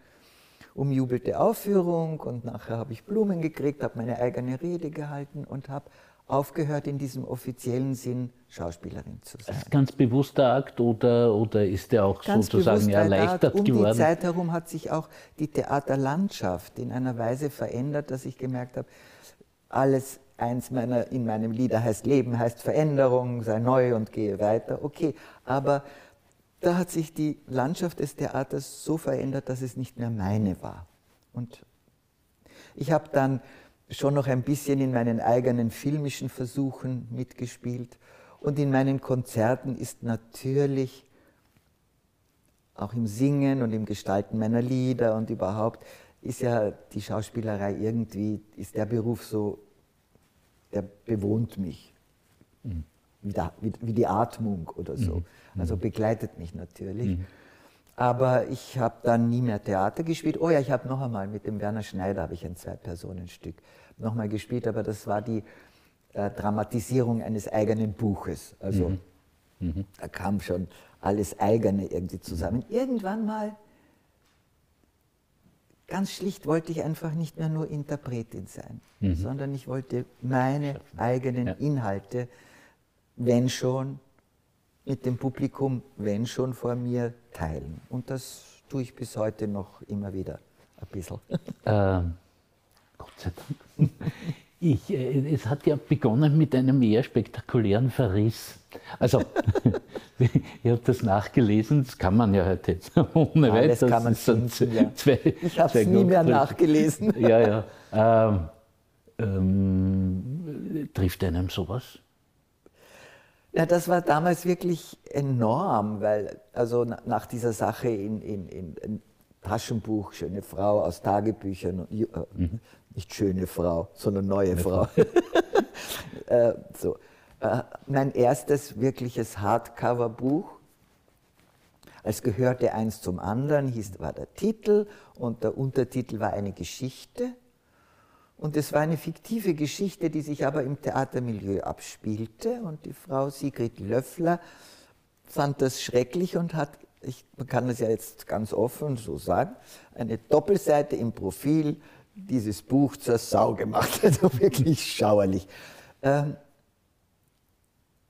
umjubelte Aufführung und nachher habe ich Blumen gekriegt, habe meine eigene Rede gehalten und habe aufgehört, in diesem offiziellen Sinn Schauspielerin zu sein. Ist ganz bewusster Akt oder, oder ist der auch Ganz sozusagen erleichtert um geworden? die Zeit herum hat sich auch die Theaterlandschaft in einer Weise verändert, dass ich gemerkt habe, alles eins meiner in meinem Lieder heißt Leben, heißt Veränderung, sei neu und gehe weiter. Okay, aber da hat sich die Landschaft des Theaters so verändert, dass es nicht mehr meine war. Und ich habe dann schon noch ein bisschen in meinen eigenen filmischen Versuchen mitgespielt. Und in meinen Konzerten ist natürlich auch im Singen und im Gestalten meiner Lieder und überhaupt ist ja die Schauspielerei irgendwie, ist der Beruf so, der bewohnt mich. Wie, der, wie, wie die Atmung oder so. Also begleitet mich natürlich. Aber ich habe dann nie mehr Theater gespielt. Oh ja, ich habe noch einmal mit dem Werner Schneider habe ich ein Zwei-Personen-Stück nochmal gespielt, aber das war die äh, Dramatisierung eines eigenen Buches. Also da kam schon alles eigene irgendwie zusammen. Irgendwann mal, ganz schlicht, wollte ich einfach nicht mehr nur Interpretin sein, sondern ich wollte meine eigenen Ja. Inhalte, wenn schon, mit dem Publikum, wenn schon vor mir, teilen. Und das tue ich bis heute noch immer wieder ein bisschen. Ähm, sei Dank. (laughs) Ich, äh, es hat ja begonnen mit einem eher spektakulären Verriss. Also, (laughs) ich habe das nachgelesen, das kann man ja heute jetzt (laughs) ohne Alles weiteres. kann man Das sind finden, ja. zwei- Ich habe es nie mehr nachgelesen. Ja, ja. Ähm, ähm, trifft einem sowas? Ja, das war damals wirklich enorm, weil also na- nach dieser Sache in, in, in, Taschenbuch, schöne Frau aus Tagebüchern, äh, nicht schöne Frau, sondern neue Frau. (laughs) äh, so. äh, mein erstes wirkliches Hardcover-Buch. Es gehörte eins zum anderen, hieß, war der Titel und der Untertitel war eine Geschichte. Und es war eine fiktive Geschichte, die sich aber im Theatermilieu abspielte. Und die Frau Sigrid Löffler fand das schrecklich und hat, ich man kann das ja jetzt ganz offen so sagen, eine Doppelseite im Profil dieses Buch zur Sau gemacht. (laughs) Also wirklich schauerlich. Ähm,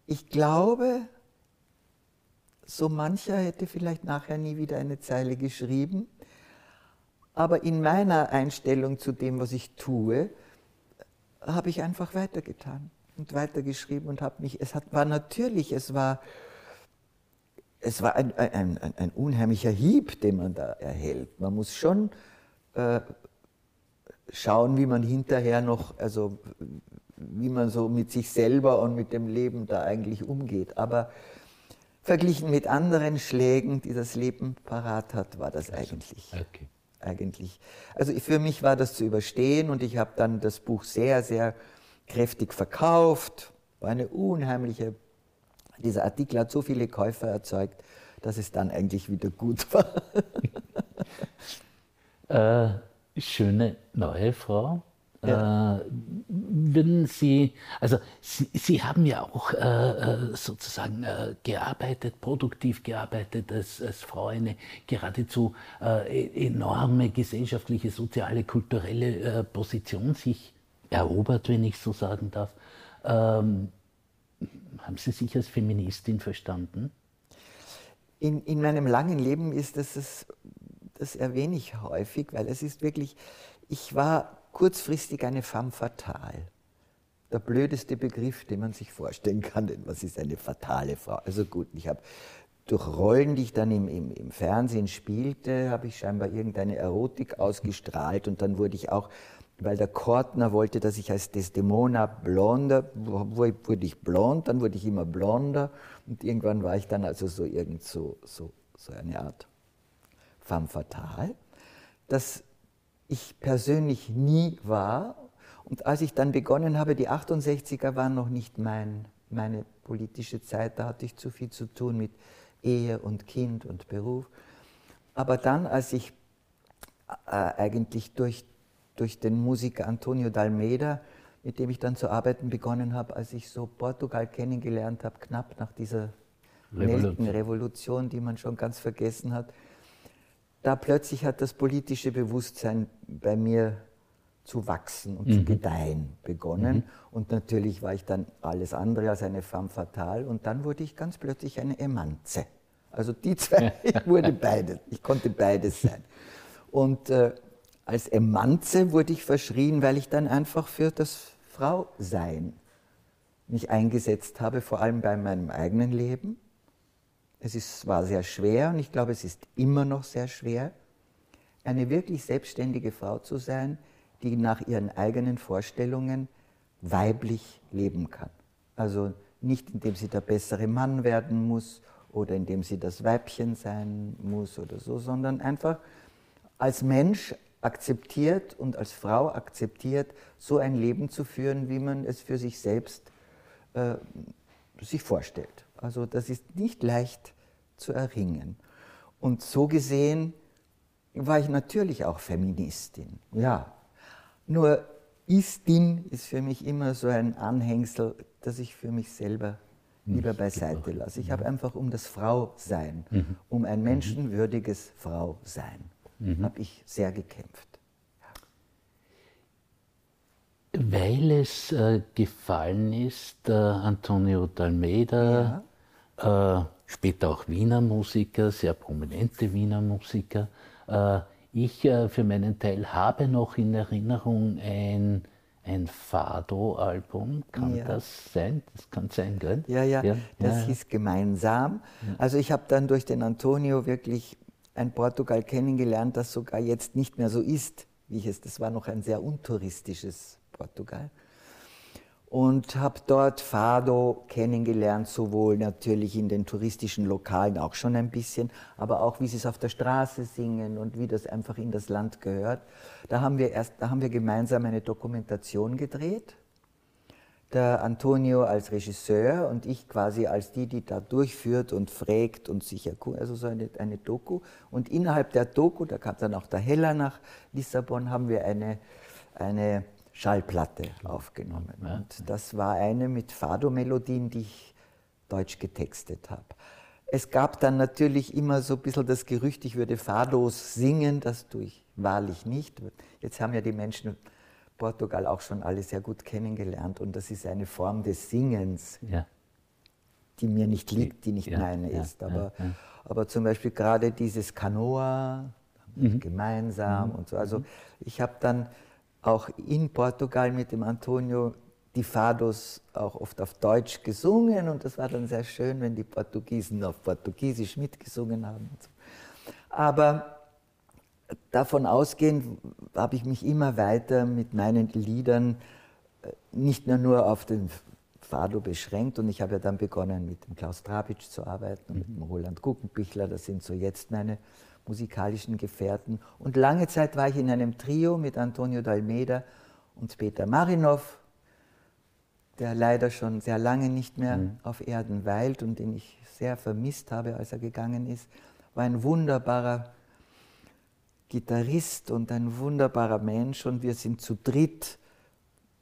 ich glaube, so mancher hätte vielleicht nachher nie wieder eine Zeile geschrieben. Aber in meiner Einstellung zu dem, was ich tue, habe ich einfach weitergetan und weitergeschrieben und habe mich, es hat, war natürlich, es war, es war ein, ein, ein, ein unheimlicher Hieb, den man da erhält. Man muss schon äh, schauen, wie man hinterher noch, also wie man so mit sich selber und mit dem Leben da eigentlich umgeht. Aber verglichen mit anderen Schlägen, die das Leben parat hat, war das eigentlich. Okay. eigentlich. Also für mich war das zu überstehen und ich habe dann das Buch sehr, sehr kräftig verkauft. War eine unheimliche, dieser Artikel hat so viele Käufer erzeugt, dass es dann eigentlich wieder gut (laughs) war. äh, schöne neue Frau. Ja. Äh, würden Sie, also Sie, Sie haben ja auch äh, äh, sozusagen äh, gearbeitet, produktiv gearbeitet als, als Frau, eine geradezu äh, e-, enorme gesellschaftliche, soziale, kulturelle äh, Position sich erobert, wenn ich so sagen darf. Ähm, haben Sie sich als Feministin verstanden? In, in meinem langen Leben ist das, das, eher wenig häufig, weil es ist wirklich, ich war kurzfristig eine femme fatale. Der blödeste Begriff, den man sich vorstellen kann, denn was ist eine fatale Frau? Also gut, ich habe durch Rollen, die ich dann im, im, im Fernsehen spielte, habe ich scheinbar irgendeine Erotik ausgestrahlt und dann wurde ich auch, weil der Kortner wollte, dass ich als Desdemona blonder, wurde ich blond, dann wurde ich immer blonder und irgendwann war ich dann also so irgend so, so, so eine Art femme fatale. Das ich persönlich nie war. Und als ich dann begonnen habe, die 68er waren noch nicht mein, meine politische Zeit, da hatte ich zu viel zu tun mit Ehe und Kind und Beruf. Aber dann, als ich äh, eigentlich durch, durch den Musiker Antonio Dalmeida, mit dem ich dann zu arbeiten begonnen habe, als ich so Portugal kennengelernt habe, knapp nach dieser Revolution. Revolution, die man schon ganz vergessen hat, da plötzlich hat das politische Bewusstsein bei mir zu wachsen und mhm. zu gedeihen begonnen. Mhm. Und natürlich war ich dann alles andere als eine femme fatale. Und dann wurde ich ganz plötzlich eine Emanze. Also die zwei, (laughs) ich wurde beides. Ich konnte beides sein. Und äh, als Emanze wurde ich verschrien, weil ich dann einfach für das Frausein mich eingesetzt habe, vor allem bei meinem eigenen Leben es ist, war sehr schwer und ich glaube, es ist immer noch sehr schwer, eine wirklich selbstständige Frau zu sein, die nach ihren eigenen Vorstellungen weiblich leben kann. Also nicht indem sie der bessere Mann werden muss oder indem sie das Weibchen sein muss oder so, sondern einfach als Mensch akzeptiert und als Frau akzeptiert, so ein Leben zu führen, wie man es für sich selbst äh, sich vorstellt. Also das ist nicht leicht zu erringen. Und so gesehen war ich natürlich auch Feministin. Ja. Nur Istin ist für mich immer so ein Anhängsel, das ich für mich selber lieber beiseite lasse. Ich habe einfach um das Frausein, mhm. um ein menschenwürdiges Frausein, mhm. habe ich sehr gekämpft. Weil es äh, gefallen ist, äh, Antonio D'Almeida, ja. Äh, später auch Wiener Musiker, sehr prominente Wiener Musiker. Äh, ich äh, für meinen Teil habe noch in Erinnerung ein, ein Fado-Album. Kann ja. das sein? Das kann sein, gell? Ja, ja, ja. das ja. hieß Gemeinsam. Also ich habe dann durch den Antonio wirklich ein Portugal kennengelernt, das sogar jetzt nicht mehr so ist, wie ich es. Das war noch ein sehr untouristisches Portugal und habe dort Fado kennengelernt, sowohl natürlich in den touristischen Lokalen auch schon ein bisschen, aber auch wie sie es auf der Straße singen und wie das einfach in das Land gehört. Da haben wir erst, da haben wir gemeinsam eine Dokumentation gedreht. Der Antonio als Regisseur und ich quasi als die, die da durchführt und fragt und sich erkundet, also so eine, eine Doku. Und innerhalb der Doku, da kam dann auch der Heller nach Lissabon, haben wir eine, eine Schallplatte aufgenommen. Und das war eine mit Fado-Melodien, die ich deutsch getextet habe. Es gab dann natürlich immer so ein bisschen das Gerücht, ich würde Fados singen, das tue ich wahrlich nicht. Jetzt haben ja die Menschen Portugal auch schon alle sehr gut kennengelernt und das ist eine Form des Singens, ja. die mir nicht liegt, die nicht ja, meine ja, ist. Aber, aber zum Beispiel gerade dieses Canoa, mhm. gemeinsam mhm. und so. Also ich habe dann auch in Portugal mit dem Antonio die Fados auch oft auf Deutsch gesungen und das war dann sehr schön, wenn die Portugiesen auf Portugiesisch mitgesungen haben. Aber davon ausgehend habe ich mich immer weiter mit meinen Liedern nicht nur, nur auf den Fado beschränkt und ich habe ja dann begonnen mit dem Klaus Trabitsch zu arbeiten und mit dem Roland Guckenbichler, das sind so jetzt meine musikalischen Gefährten. Und lange Zeit war ich in einem Trio mit Antonio Dalmeda und Peter Marinov, der leider schon sehr lange nicht mehr mhm. auf Erden weilt und den ich sehr vermisst habe, als er gegangen ist. War ein wunderbarer Gitarrist und ein wunderbarer Mensch und wir sind zu dritt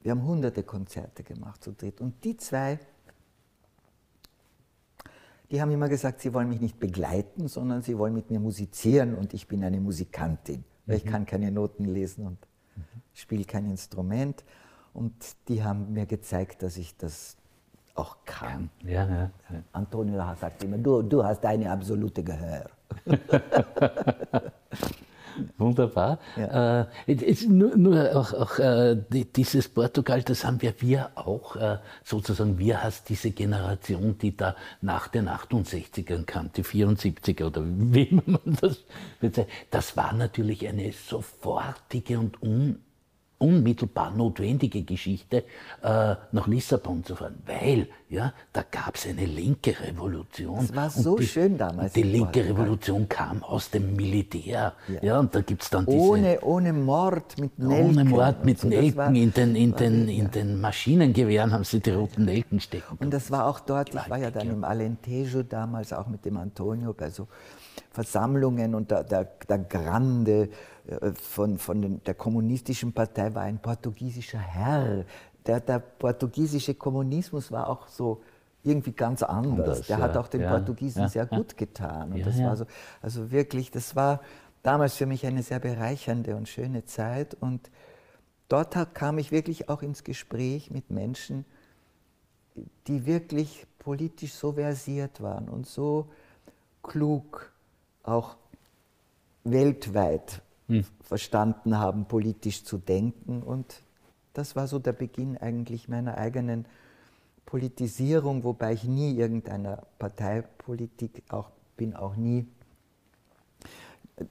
wir haben hunderte Konzerte gemacht zu dritt. Und die zwei, die haben immer gesagt, sie wollen mich nicht begleiten, sondern sie wollen mit mir musizieren und ich bin eine Musikantin, weil mhm. ich kann keine Noten lesen und mhm. spiele kein Instrument. Und die haben mir gezeigt, dass ich das auch kann. Ja, ja, ja. Antonio sagt immer, du, du hast eine absolute Gehör. (laughs) Wunderbar. Ja. Äh, nur, nur auch, auch äh, dieses Portugal, das haben wir, wir auch äh, sozusagen, wir hast diese Generation, die da nach den 68ern kam, die 74er oder wie (laughs) man das bezeichnet. Das war natürlich eine sofortige und un unmittelbar notwendige Geschichte, äh, nach Lissabon zu fahren, weil ja, da gab es eine linke Revolution. Das war so die, schön damals. Die linke Revolution kam aus dem Militär. Ja, ja und da gibt es dann diese... Ohne, ohne Mord mit Nelken. Ohne Mord mit so, Nelken. War, in den, in, den, ja. in den Maschinengewehren haben sie die roten Nelken stecken. Und das war auch dort, ich war ja dann im Alentejo damals, auch mit dem Antonio bei so Versammlungen und der, der, der Grande von, von den, der kommunistischen Partei war ein portugiesischer Herr. Der, der portugiesische Kommunismus war auch so irgendwie ganz anders. anders der ja, hat auch den ja, Portugiesen ja, sehr gut getan. Und das war so, also wirklich, das war damals für mich eine sehr bereichernde und schöne Zeit. Und dort kam ich wirklich auch ins Gespräch mit Menschen, die wirklich politisch so versiert waren und so klug, auch weltweit hm. verstanden haben, politisch zu denken. Und das war so der Beginn eigentlich meiner eigenen Politisierung, wobei ich nie irgendeiner Parteipolitik auch bin, auch nie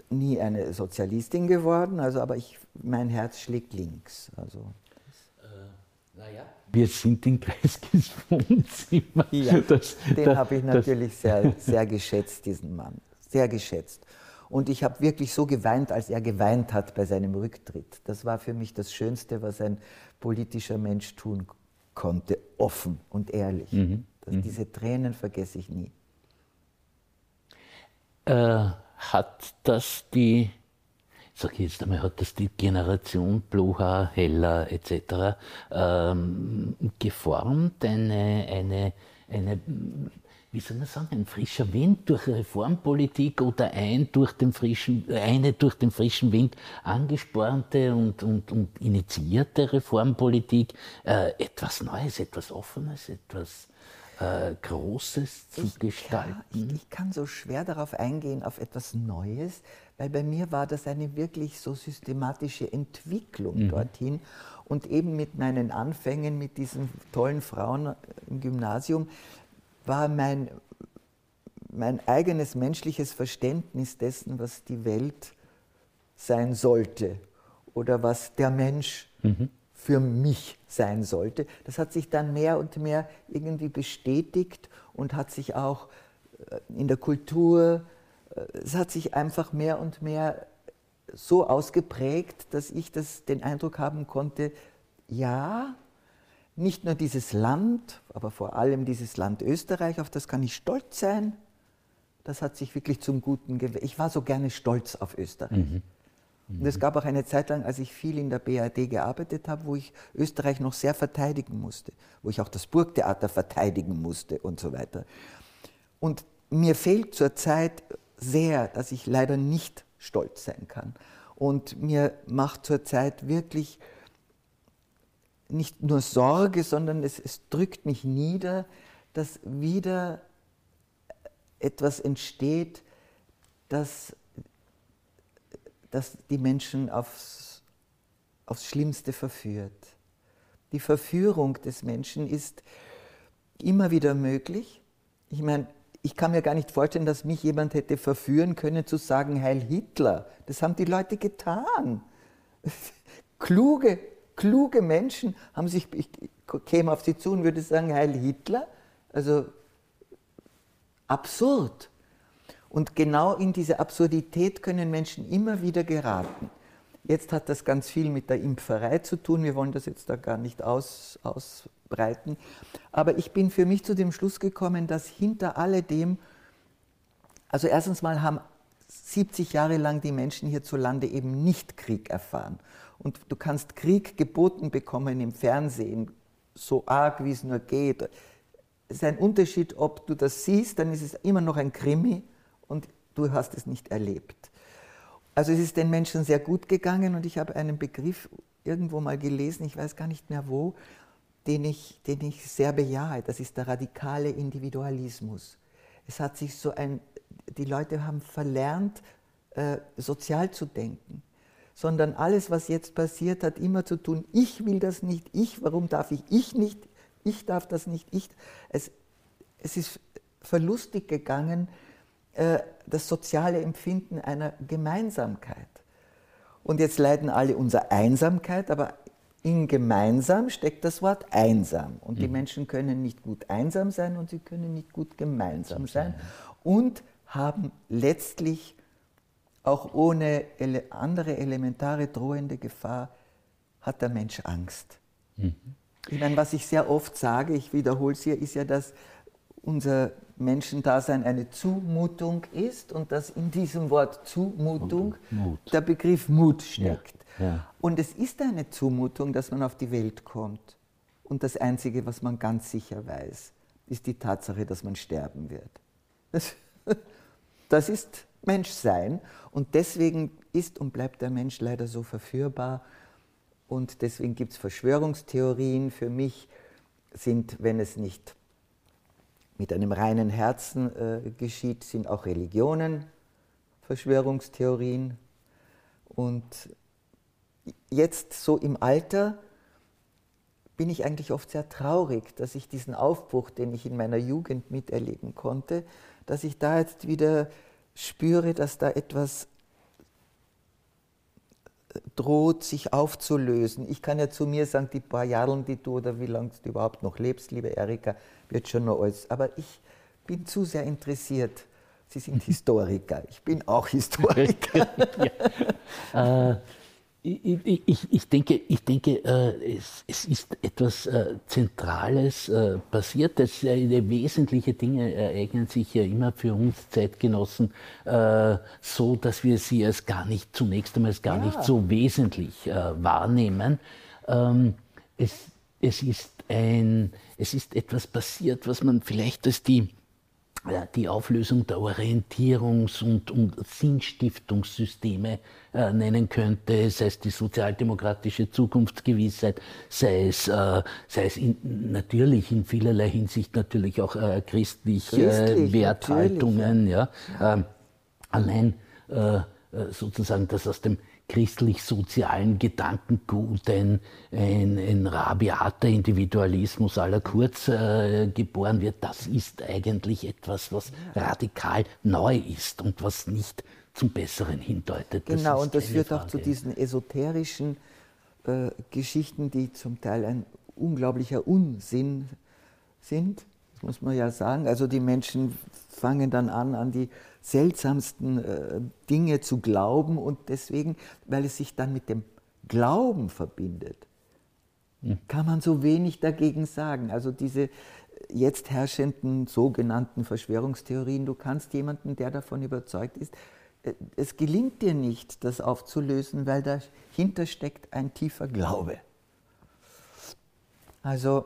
nie eine Sozialistin geworden, also aber ich, mein Herz schlägt links. Also, äh, naja. Wir sind in Kreiskis Wohnzimmer. Ja, das, den habe ich natürlich sehr, sehr geschätzt, diesen Mann. Sehr geschätzt. Und ich habe wirklich so geweint, als er geweint hat bei seinem Rücktritt. Das war für mich das Schönste, was ein politischer Mensch tun konnte, offen und ehrlich. Mhm. Das, mhm. Diese Tränen vergesse ich nie. Äh, hat das die, sag ich jetzt einmal, hat das die Generation Blucher, Heller etc. Ähm, geformt, eine, eine, eine wie soll man sagen, ein frischer Wind durch Reformpolitik oder ein durch den frischen, eine durch den frischen Wind angespornte und, und, und initiierte Reformpolitik äh, etwas Neues, etwas Offenes, etwas äh, Großes zu ich, gestalten? Ja, ich, ich, kann so schwer darauf eingehen, auf etwas Neues, weil bei mir war das eine wirklich so systematische Entwicklung mhm. dorthin. Und eben mit meinen Anfängen mit diesen tollen Frauen im Gymnasium war mein, mein eigenes menschliches Verständnis dessen, was die Welt sein sollte oder was der Mensch mhm. für mich sein sollte. Das hat sich dann mehr und mehr irgendwie bestätigt und hat sich auch äh, in der Kultur, äh, es hat sich einfach mehr und mehr so ausgeprägt, dass ich das, den Eindruck haben konnte, ja, nicht nur dieses Land, aber vor allem dieses Land Österreich, auf das kann ich stolz sein. Das hat sich wirklich zum Guten gewählt. Ich war so gerne stolz auf Österreich. Mhm. Mhm. Und es gab auch eine Zeit lang, als ich viel in der BRD gearbeitet habe, wo ich Österreich noch sehr verteidigen musste, wo ich auch das Burgtheater verteidigen musste und so weiter. Und mir fehlt zurzeit sehr, dass ich leider nicht stolz sein kann. Und mir macht zurzeit wirklich nicht nur Sorge, sondern es, es drückt mich nieder, dass wieder etwas entsteht, das, das die Menschen aufs, aufs Schlimmste verführt. Die Verführung des Menschen ist immer wieder möglich. Ich meine, ich kann mir gar nicht vorstellen, dass mich jemand hätte verführen können zu sagen, Heil Hitler. Das haben die Leute getan. (laughs) Kluge kluge Menschen haben sich, ich käme auf sie zu und würde sagen, Heil Hitler, also absurd. Und genau in diese Absurdität können Menschen immer wieder geraten. Jetzt hat das ganz viel mit der Impferei zu tun. Wir wollen das jetzt da gar nicht aus, ausbreiten. Aber ich bin für mich zu dem Schluss gekommen, dass hinter alledem, also erstens mal haben 70 Jahre lang die Menschen hierzulande eben nicht Krieg erfahren. Und du kannst Krieg geboten bekommen im Fernsehen, so arg wie es nur geht. Es ist ein Unterschied, ob du das siehst, dann ist es immer noch ein Krimi und du hast es nicht erlebt. Also es ist den Menschen sehr gut gegangen und ich habe einen Begriff irgendwo mal gelesen, ich weiß gar nicht mehr wo, den ich, den ich sehr bejahe. Das ist der radikale Individualismus. Es hat sich so ein, die Leute haben verlernt, äh, sozial zu denken, sondern alles, was jetzt passiert, hat immer zu tun, ich will das nicht, ich, warum darf ich, ich nicht, ich darf das nicht, ich. Es, es ist verlustig gegangen, äh, das soziale Empfinden einer Gemeinsamkeit. Und jetzt leiden alle unserer Einsamkeit, aber in gemeinsam steckt das Wort einsam. Und mhm. die Menschen können nicht gut einsam sein und sie können nicht gut gemeinsam sein. Und haben letztlich auch ohne ele andere elementare drohende Gefahr, hat der Mensch Angst. Mhm. Ich meine, was ich sehr oft sage, ich wiederhole es hier, ist ja, dass unser Menschendasein eine Zumutung ist und dass in diesem Wort Zumutung Mut. der Begriff Mut steckt. Ja, ja. Und es ist eine Zumutung, dass man auf die Welt kommt. Und das Einzige, was man ganz sicher weiß, ist die Tatsache, dass man sterben wird. Das, das ist Menschsein und deswegen ist und bleibt der Mensch leider so verführbar und deswegen gibt es Verschwörungstheorien. Für mich sind, wenn es nicht mit einem reinen Herzen äh, geschieht, sind auch Religionen, Verschwörungstheorien. Und jetzt so im Alter bin ich eigentlich oft sehr traurig, dass ich diesen Aufbruch, den ich in meiner Jugend miterleben konnte, dass ich da jetzt wieder spüre, dass da etwas droht, sich aufzulösen. Ich kann ja zu mir sagen, die paar Jahre, die du oder wie lange du überhaupt noch lebst, liebe Erika, wird schon noch alles. Aber ich bin zu sehr interessiert. Sie sind (laughs) Historiker, ich bin auch Historiker. ja. (laughs) äh, ich, ich, ich, denke, ich denke äh, es, es, ist etwas äh, Zentrales äh, passiert. Das, wesentliche Dinge ereignen sich ja immer für uns Zeitgenossen so, dass wir sie als gar nicht, zunächst einmal als gar ja. nicht so wesentlich wahrnehmen. Ähm, es, es, ist ein, es ist etwas passiert, was man vielleicht als die die Auflösung der Orientierungs- und, und Sinnstiftungssysteme äh, nennen könnte, sei es die sozialdemokratische Zukunftsgewissheit, sei es, äh, sei es in, natürlich in vielerlei Hinsicht natürlich auch äh, christliche Christlich, Werthaltungen. Ja. Ähm, allein äh, äh, sozusagen das aus dem christlich-sozialen Gedankengut, ein, ein, ein rabiater Individualismus aller Kurz äh, geboren wird, das ist eigentlich etwas, was radikal neu ist und was nicht zum Besseren hindeutet. Das genau, und das führt Frage. auch zu diesen esoterischen äh, Geschichten, die zum Teil ein unglaublicher Unsinn sind, das muss man ja sagen. Also die Menschen fangen dann an, an die seltsamsten äh, Dinge zu glauben und deswegen, weil es sich dann mit dem Glauben verbindet, hm. kann man so wenig dagegen sagen. Also diese jetzt herrschenden sogenannten Verschwörungstheorien, du kannst jemanden, der davon überzeugt ist, äh, es gelingt dir nicht, das aufzulösen, weil dahinter steckt ein tiefer Glaube. Also,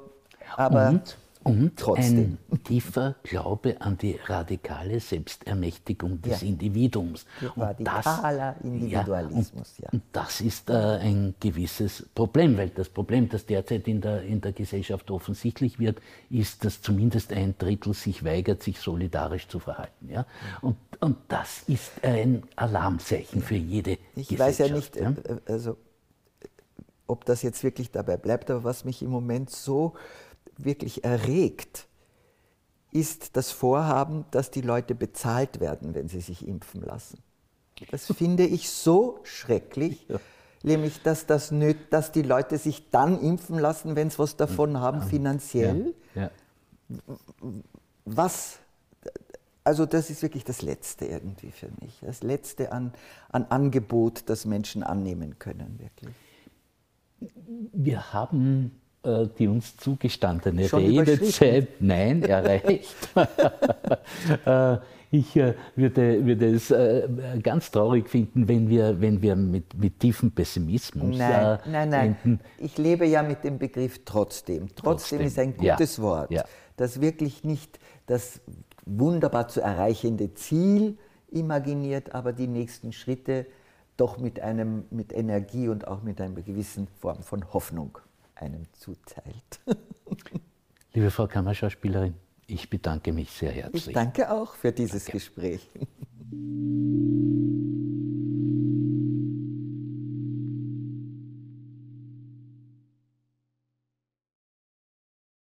aber. Und? Und Trotzdem. ein tiefer Glaube an die radikale Selbstermächtigung des ja. Individuums. Radikaler das, Individualismus, ja. Und, ja. und das ist äh, ein gewisses Problem, weil das Problem, das derzeit in der, in der Gesellschaft offensichtlich wird, ist, dass zumindest ein Drittel sich weigert, sich solidarisch zu verhalten. Ja? Und, und das ist ein Alarmzeichen für jede ich Gesellschaft. Ich weiß ja nicht, ja? Äh, also, ob das jetzt wirklich dabei bleibt, aber was mich im Moment so wirklich erregt, ist das Vorhaben, dass die Leute bezahlt werden, wenn sie sich impfen lassen. Das (laughs) finde ich so schrecklich. nämlich dass, das nöt, dass die Leute sich dann impfen lassen, wenn sie was davon haben, finanziell. Ja, ja. Was, also das ist wirklich das Letzte irgendwie für mich, das Letzte an, an Angebot, das Menschen annehmen können, wirklich. Wir haben die uns zugestandene Schon Redezeit, nein, erreicht. (laughs) Äh, ich äh, würde, würde es äh, ganz traurig finden, wenn wir, wenn wir mit, mit tiefem Pessimismus Nein, äh, nein, nein. enden. Ich lebe ja mit dem Begriff trotzdem. Trotzdem, Trotzdem, ist ein ja, gutes Wort, ja. das wirklich nicht das wunderbar zu erreichende Ziel imaginiert, aber die nächsten Schritte doch mit, einem, mit Energie und auch mit einer gewissen Form von Hoffnung einem zuteilt. Liebe Frau Kammerschauspielerin, ich bedanke mich sehr herzlich. Ich danke auch für dieses danke. Gespräch.